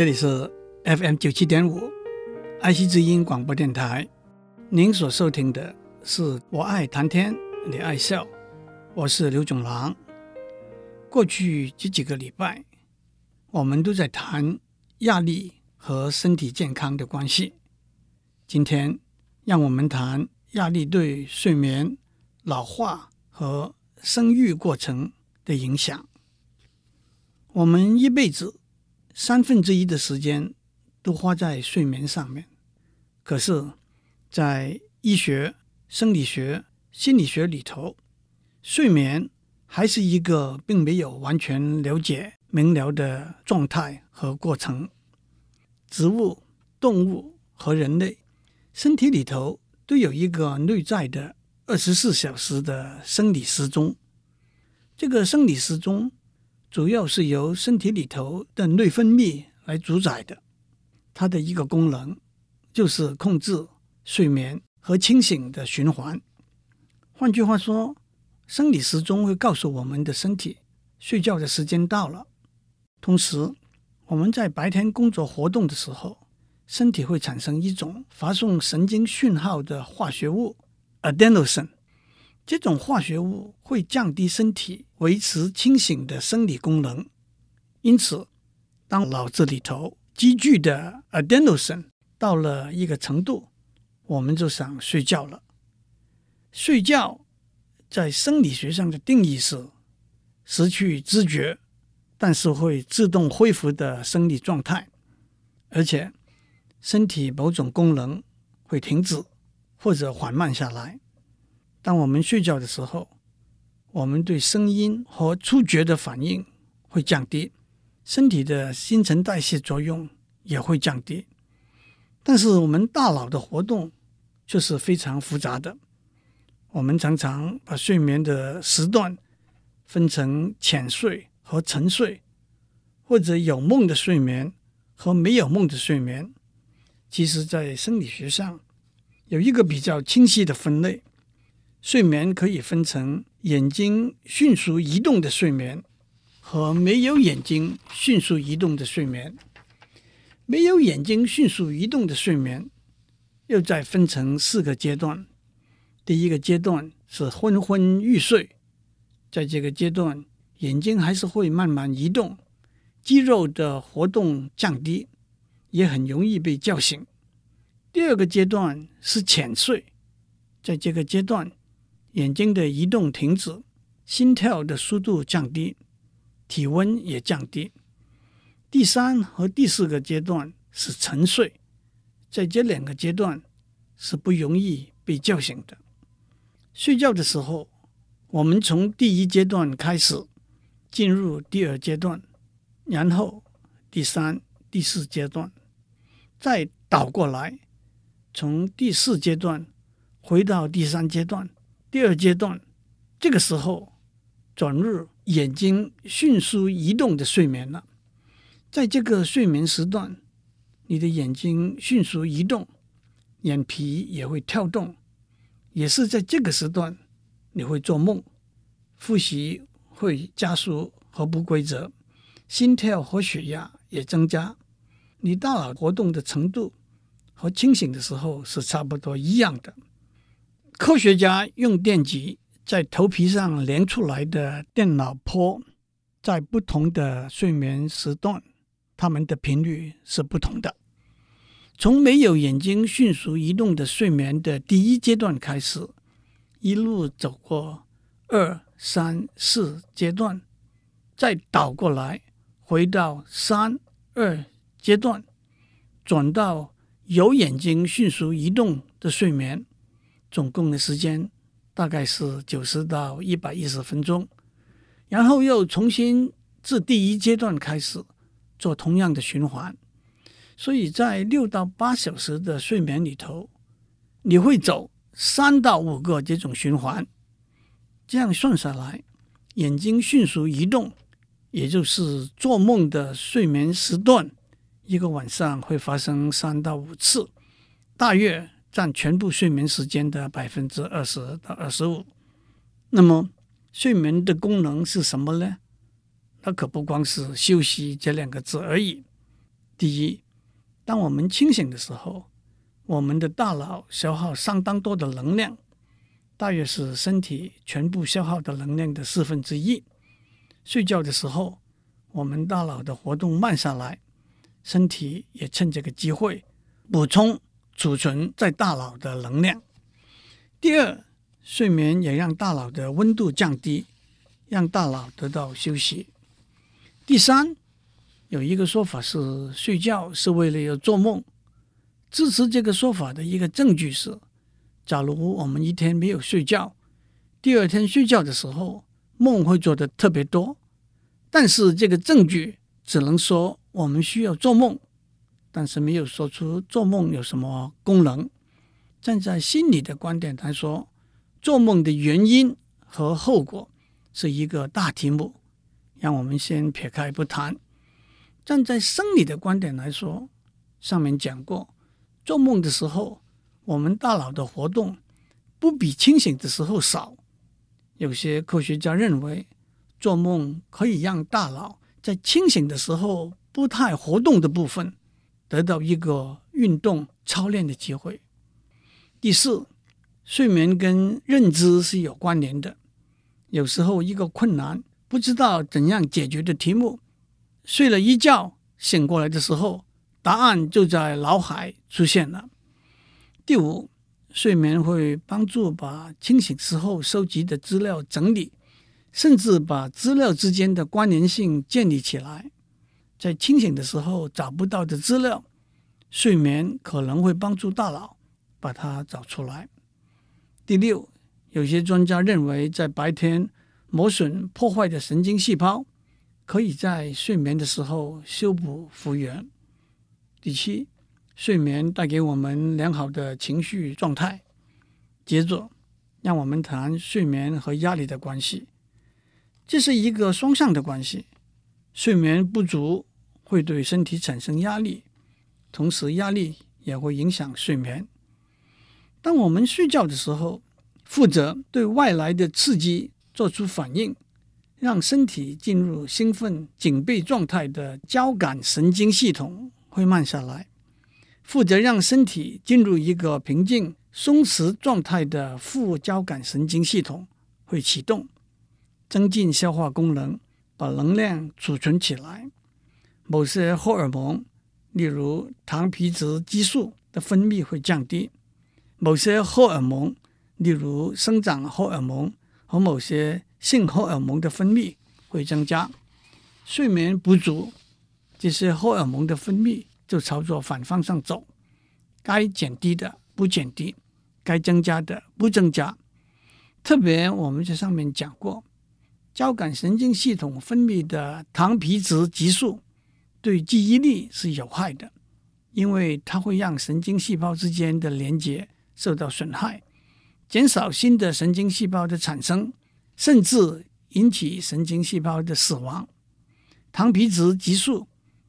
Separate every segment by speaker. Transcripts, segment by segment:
Speaker 1: 这里是 FM 九七点五爱惜之音广播电台。您所收听的是我爱谈天，你爱笑，我是刘总郎。过去这几个礼拜，我们都在谈压力和身体健康的关系。今天，让我们谈压力对睡眠、老化和生育过程的影响。我们一辈子。三分之一的时间都花在睡眠上面，可是，在医学、生理学、心理学里头，睡眠还是一个并没有完全了解明了的状态和过程。植物、动物和人类身体里头都有一个内在的二十四小时的生理时钟，这个生理时钟。主要是由身体里头的内分泌来主宰的，它的一个功能就是控制睡眠和清醒的循环。换句话说，生理时钟会告诉我们的身体睡觉的时间到了。同时，我们在白天工作活动的时候，身体会产生一种发送神经讯号的化学物 ——adenosine。这种化学物会降低身体维持清醒的生理功能，因此，当脑子里头积聚的 adenosine 到了一个程度，我们就想睡觉了。睡觉在生理学上的定义是失去知觉，但是会自动恢复的生理状态，而且身体某种功能会停止或者缓慢下来。当我们睡觉的时候，我们对声音和触觉的反应会降低，身体的新陈代谢作用也会降低。但是我们大脑的活动却是非常复杂的。我们常常把睡眠的时段分成浅睡和沉睡，或者有梦的睡眠和没有梦的睡眠。其实，在生理学上有一个比较清晰的分类。睡眠可以分成眼睛迅速移动的睡眠和没有眼睛迅速移动的睡眠。没有眼睛迅速移动的睡眠又再分成四个阶段。第一个阶段是昏昏欲睡，在这个阶段，眼睛还是会慢慢移动，肌肉的活动降低，也很容易被叫醒。第二个阶段是浅睡，在这个阶段。眼睛的移动停止，心跳的速度降低，体温也降低。第三和第四个阶段是沉睡，在这两个阶段是不容易被叫醒的。睡觉的时候，我们从第一阶段开始进入第二阶段，然后第三、第四阶段，再倒过来，从第四阶段回到第三阶段。第二阶段，这个时候转入眼睛迅速移动的睡眠了。在这个睡眠时段，你的眼睛迅速移动，眼皮也会跳动，也是在这个时段你会做梦，呼吸会加速和不规则，心跳和血压也增加，你大脑活动的程度和清醒的时候是差不多一样的。科学家用电极在头皮上连出来的电脑波，在不同的睡眠时段，它们的频率是不同的。从没有眼睛迅速移动的睡眠的第一阶段开始，一路走过二、三、四阶段，再倒过来回到三、二阶段，转到有眼睛迅速移动的睡眠。总共的时间大概是九十到一百一十分钟，然后又重新自第一阶段开始做同样的循环，所以在六到八小时的睡眠里头，你会走三到五个这种循环，这样算下来，眼睛迅速移动，也就是做梦的睡眠时段，一个晚上会发生三到五次，大约。占全部睡眠时间的百分之二十到二十五。那么，睡眠的功能是什么呢？它可不光是休息这两个字而已。第一，当我们清醒的时候，我们的大脑消耗相当多的能量，大约是身体全部消耗的能量的四分之一。睡觉的时候，我们大脑的活动慢下来，身体也趁这个机会补充储存在大脑的能量。第二，睡眠也让大脑的温度降低，让大脑得到休息。第三，有一个说法是睡觉是为了要做梦。支持这个说法的一个证据是，假如我们一天没有睡觉，第二天睡觉的时候梦会做得特别多。但是这个证据只能说我们需要做梦，但是没有说出做梦有什么功能。站在心理的观点来说，做梦的原因和后果是一个大题目。让我们先撇开不谈。站在生理的观点来说，上面讲过，做梦的时候，我们大脑的活动不比清醒的时候少。有些科学家认为，做梦可以让大脑在清醒的时候不太活动的部分得到一个运动操练的机会。第四，睡眠跟认知是有关联的。有时候一个困难，不知道怎样解决的题目，睡了一觉醒过来的时候，答案就在脑海出现了。第五，睡眠会帮助把清醒时候收集的资料整理，甚至把资料之间的关联性建立起来。在清醒的时候找不到的资料，睡眠可能会帮助大脑把它找出来。第六，有些专家认为在白天，磨损破坏的神经细胞可以在睡眠的时候修补复原。第七，睡眠带给我们良好的情绪状态。接着，让我们谈睡眠和压力的关系。这是一个双向的关系。睡眠不足会对身体产生压力，同时压力也会影响睡眠。当我们睡觉的时候，负责对外来的刺激。做出反应，让身体进入兴奋警备状态的交感神经系统会慢下来；负责让身体进入一个平静松弛状态的副交感神经系统会启动，增进消化功能，把能量储存起来。某些荷尔蒙，例如糖皮质激素的分泌会降低；某些荷尔蒙，例如生长荷尔蒙。和某些性荷尔蒙的分泌会增加，睡眠不足，这些荷尔蒙的分泌就朝着反方向走，该减低的不减低，该增加的不增加。特别我们在上面讲过，交感神经系统分泌的糖皮质激素对记忆力是有害的，因为它会让神经细胞之间的连接受到损害。减少新的神经细胞的产生，甚至引起神经细胞的死亡。糖皮质激素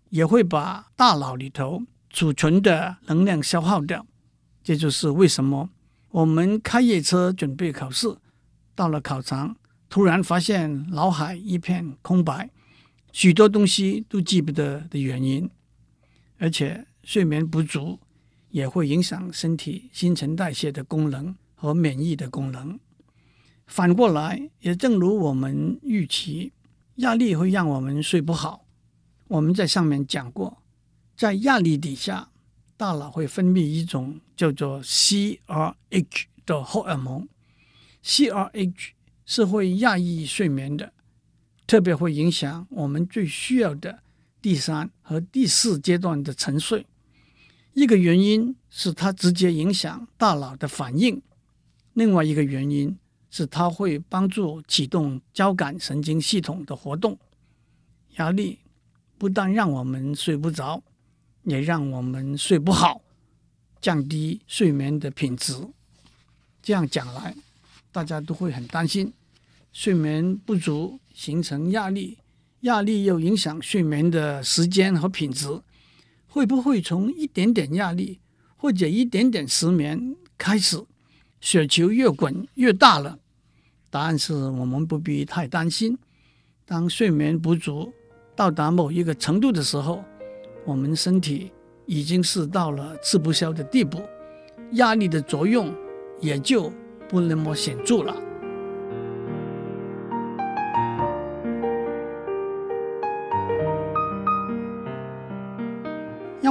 Speaker 1: 也会把大脑里头储存的能量消耗掉。这就是为什么我们开夜车准备考试，到了考场突然发现脑海一片空白，许多东西都记不得的原因。而且睡眠不足也会影响身体新陈代谢的功能。和免疫的功能。反过来，也正如我们预期，压力会让我们睡不好。我们在上面讲过，在压力底下，大脑会分泌一种叫做 CRH 的荷尔蒙。CRH 是会压抑睡眠的，特别会影响我们最需要的第三和第四阶段的沉睡。一个原因是它直接影响大脑的反应。另外一个原因是，它会帮助启动交感神经系统的活动。压力不但让我们睡不着，也让我们睡不好，降低睡眠的品质。这样讲来，大家都会很担心：睡眠不足形成压力，压力又影响睡眠的时间和品质，会不会从一点点压力或者一点点失眠开始？雪球越滚越大了。答案是我们不必太担心。当睡眠不足到达某一个程度的时候，我们身体已经是到了吃不消的地步，压力的作用也就不那么显著了。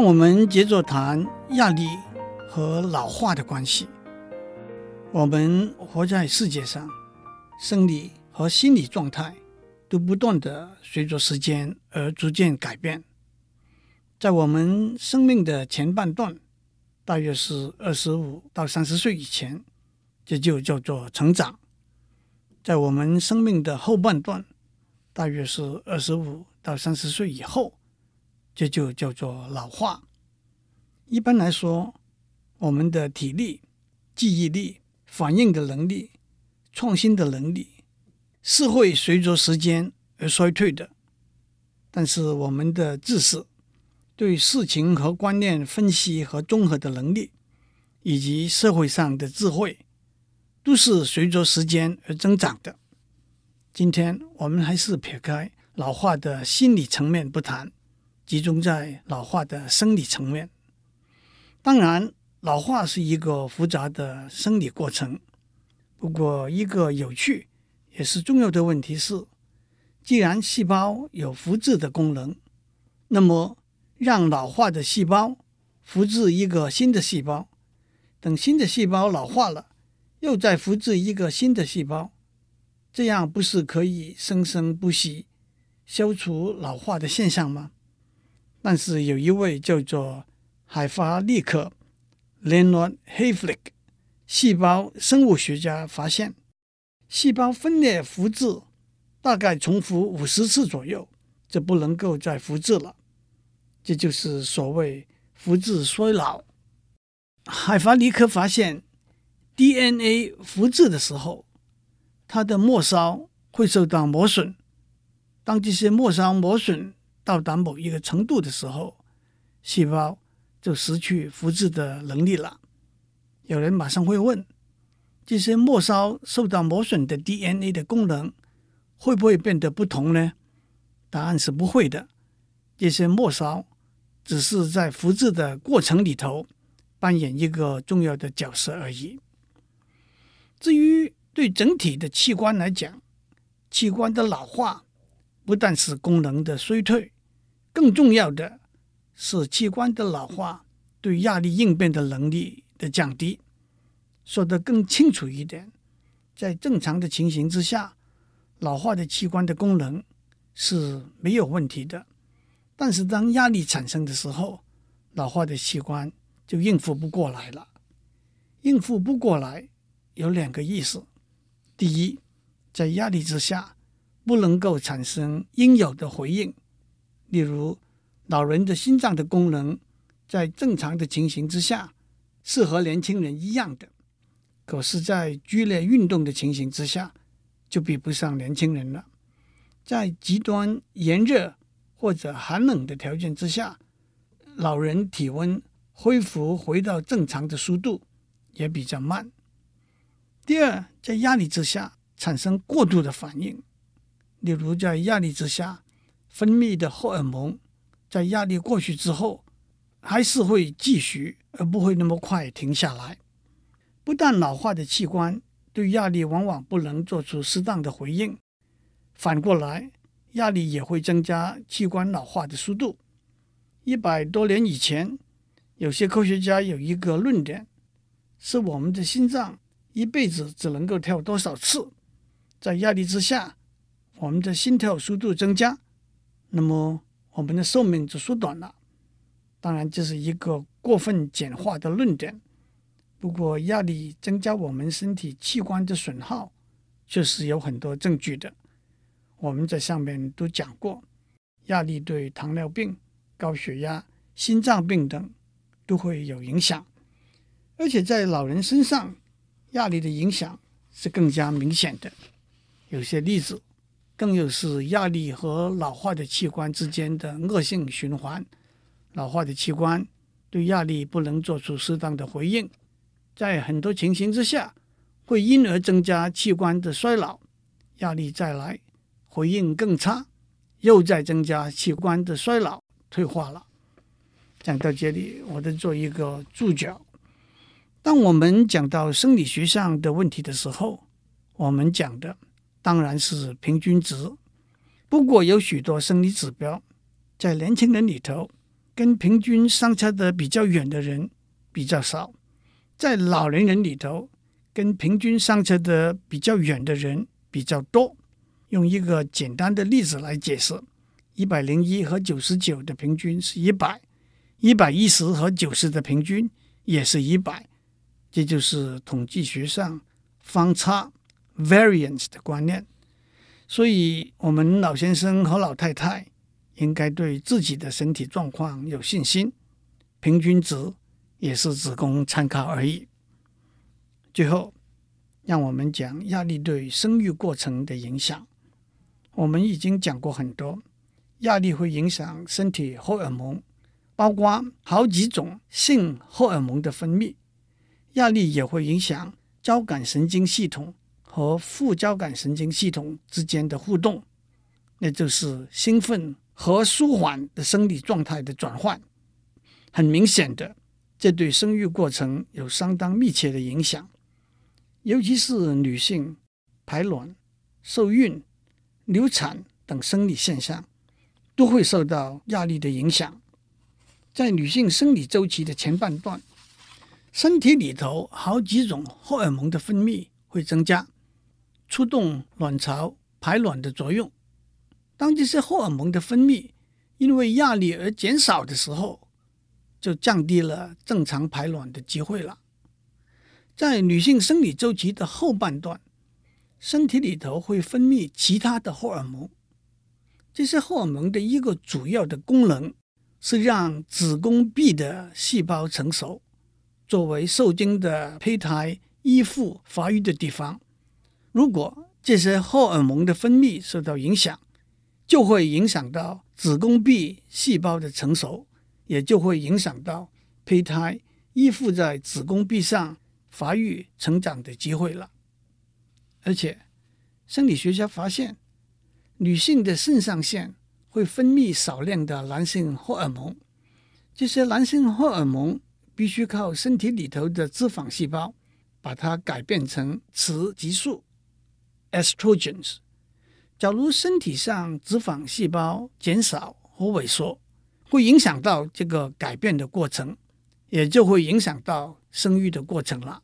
Speaker 1: 我们接着谈压力和老化的关系。我们活在世界上，生理和心理状态都不断地随着时间而逐渐改变。在我们生命的前半段，大约是二十五到三十岁以前，这就叫做成长；在我们生命的后半段，大约是二十五到三十岁以后，这就叫做老化。一般来说，我们的体力、记忆力、反应的能力、创新的能力是会随着时间而衰退的，但是我们的知识、对事情和观念分析和综合的能力，以及社会上的智慧，都是随着时间而增长的。今天我们还是撇开老化的心理层面不谈，集中在老化的生理层面。当然，老化是一个复杂的生理过程。不过，一个有趣也是重要的问题是：既然细胞有复制的功能，那么让老化的细胞复制一个新的细胞，等新的细胞老化了，又再复制一个新的细胞，这样不是可以生生不息，消除老化的现象吗？但是有一位叫做海法利克 （Leonard Hayflick） 细胞生物学家发现，细胞分裂复制大概重复五十次左右，就不能够再复制了。这就是所谓复制衰老。海法利克发现，DNA 复制的时候，它的末梢会受到磨损。当这些末梢磨损到达某一个程度的时候，细胞就失去复制的能力了。有人马上会问：这些末梢受到磨损的 DNA 的功能会不会变得不同呢？答案是不会的。这些末梢只是在复制的过程里头扮演一个重要的角色而已。至于对整体的器官来讲，器官的老化不但是功能的衰退，更重要的。是器官的老化对压力应变的能力的降低。说得更清楚一点，在正常的情形之下，老化的器官的功能是没有问题的。但是当压力产生的时候，老化的器官就应付不过来了。应付不过来有两个意思：第一，在压力之下不能够产生应有的回应，例如。老人的心脏的功能，在正常的情形之下是和年轻人一样的，可是，在剧烈运动的情形之下，就比不上年轻人了。在极端炎热或者寒冷的条件之下，老人体温恢复回到正常的速度也比较慢。第二，在压力之下产生过度的反应，例如在压力之下分泌的荷尔蒙。在压力过去之后，还是会继续，而不会那么快停下来。不但老化的器官对压力往往不能做出适当的回应，反过来，压力也会增加器官老化的速度。一百多年以前，有些科学家有一个论点，是我们的心脏一辈子只能够跳多少次，在压力之下，我们的心跳速度增加，那么。我们的寿命就缩短了。当然，这是一个过分简化的论点。不过，压力增加我们身体器官的损耗，确实有很多证据的。我们在上面都讲过，压力对糖尿病、高血压、心脏病等都会有影响。而且在老人身上，压力的影响是更加明显的。有些例子。更有是压力和老化的器官之间的恶性循环。老化的器官对压力不能做出适当的回应，在很多情形之下，会因而增加器官的衰老。压力再来，回应更差，又再增加器官的衰老退化了。讲到这里，我得做一个注脚。当我们讲到生理学上的问题的时候，我们讲的当然是平均值。不过，有许多生理指标在年轻人里头，跟平均相差的比较远的人比较少；在老年人里头，跟平均相差的比较远的人比较多。用一个简单的例子来解释：一百零一和九十九的平均是一百，一百一十和九十的平均也是一百。这就是统计学上方差 （variance） 的观念。所以，我们老先生和老太太应该对自己的身体状况有信心。平均值也是只供参考而已。最后，让我们讲压力对生育过程的影响。我们已经讲过很多，压力会影响身体荷尔蒙，包括好几种性荷尔蒙的分泌。压力也会影响交感神经系统和副交感神经系统之间的互动，那就是兴奋和舒缓的生理状态的转换。很明显的，这对生育过程有相当密切的影响，尤其是女性排卵、受孕、流产等生理现象都会受到压力的影响。在女性生理周期的前半段，身体里头好几种荷尔蒙的分泌会增加，触动卵巢排卵的作用。当这些荷尔蒙的分泌因为压力而减少的时候，就降低了正常排卵的机会了。在女性生理周期的后半段，身体里头会分泌其他的荷尔蒙。这些荷尔蒙的一个主要的功能是让子宫壁的细胞成熟。作为受精的胚胎依附发育的地方，如果这些荷尔蒙的分泌受到影响，就会影响到子宫壁细胞的成熟，也就会影响到胚胎依附在子宫壁上发育成长的机会了。而且，生理学家发现，女性的肾上腺会分泌少量的男性荷尔蒙，这些男性荷尔蒙。必须靠身体里头的脂肪细胞把它改变成雌激素 （estrogens）。假如身体上脂肪细胞减少或萎缩，会影响到这个改变的过程，也就会影响到生育的过程了。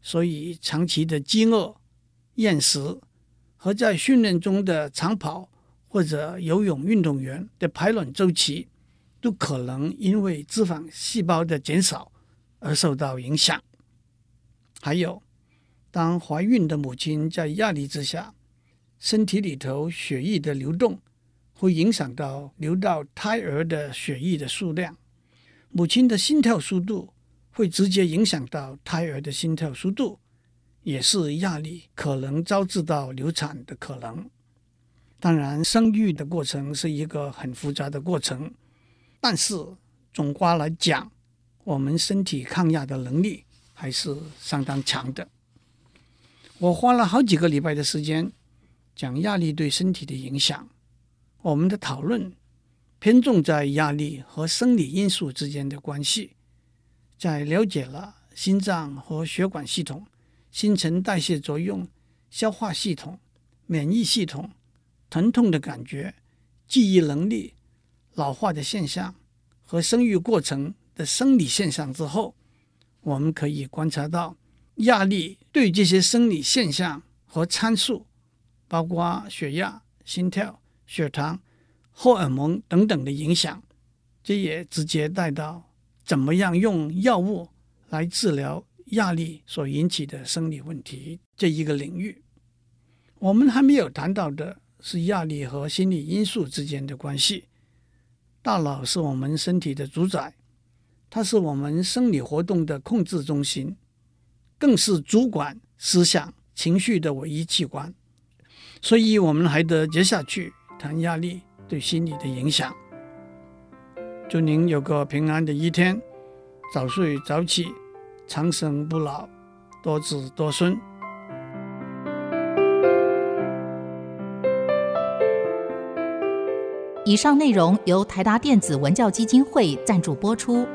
Speaker 1: 所以，长期的饥饿、厌食和在训练中的长跑或者游泳运动员的排卵周期。都可能因为脂肪细胞的减少而受到影响。还有，当怀孕的母亲在压力之下，身体里头血液的流动会影响到流到胎儿的血液的数量，母亲的心跳速度会直接影响到胎儿的心跳速度，也是压力可能招致到流产的可能。当然，生育的过程是一个很复杂的过程。但是总括来讲，我们身体抗压的能力还是相当强的。我花了好几个礼拜的时间讲压力对身体的影响。我们的讨论偏重在压力和生理因素之间的关系，在了解了心脏和血管系统、新陈代谢作用、消化系统、免疫系统、疼痛的感觉、记忆能力。老化的现象和生育过程的生理现象之后，我们可以观察到压力对这些生理现象和参数，包括血压、心跳、血糖、荷尔蒙等等的影响。这也直接带到怎么样用药物来治疗压力所引起的生理问题这一个领域。我们还没有谈到的是压力和心理因素之间的关系。大脑是我们身体的主宰，它是我们生理活动的控制中心，更是主管思想情绪的唯一器官。所以，我们还得接下去谈压力对心理的影响。祝您有个平安的一天，早睡早起，长生不老，多子多孙。
Speaker 2: 以上内容由台达电子文教基金会赞助播出。